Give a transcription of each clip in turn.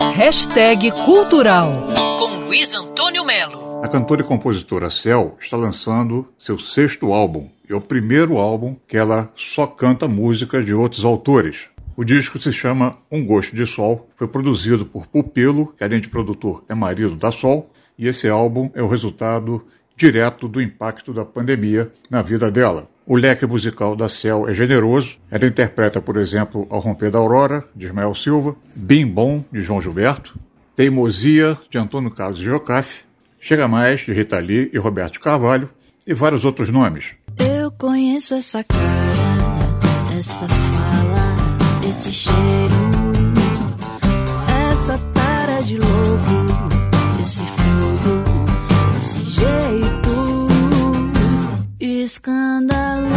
Hashtag Cultural com Luiz Antônio Melo. A cantora e compositora Cel está lançando seu sexto álbum. É o primeiro álbum que ela só canta músicas de outros autores. O disco se chama Um Gosto de Sol, foi produzido por Pupilo, que além de produtor é marido da Sol, e esse álbum é o resultado direto do impacto da pandemia na vida dela. O leque musical da Cel é generoso. Ela interpreta, por exemplo, Ao Romper da Aurora, de Ismael Silva, Bim Bom, de João Gilberto, Teimosia, de Antônio Carlos Jocafe, Chega Mais, de Rita Lee e Roberto Carvalho, e vários outros nomes. Eu conheço essa cara, essa fala, esse cheiro, escandaloso.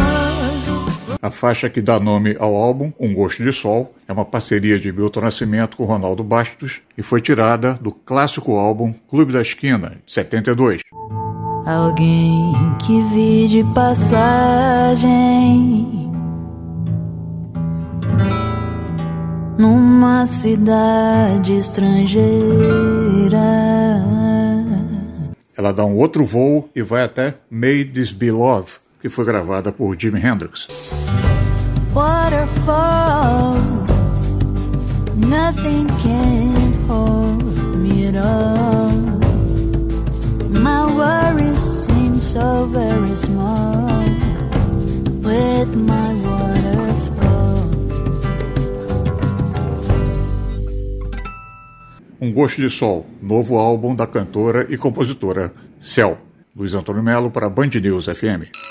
A faixa que dá nome ao álbum, Um Gosto de Sol, é uma parceria de Milton Nascimento com Ronaldo Bastos e foi tirada do clássico álbum Clube da Esquina, de 72. Alguém que vi de passagem numa cidade estrangeira. Ela dá um outro voo e vai até May This Be Love, que foi gravada por Jimi Hendrix. Waterfall, nothing can hold me at all. My worries seem so very small with my waterfall. Um Gosto de Sol, novo álbum da cantora e compositora Cel. Luiz Antônio Melo para Band News FM.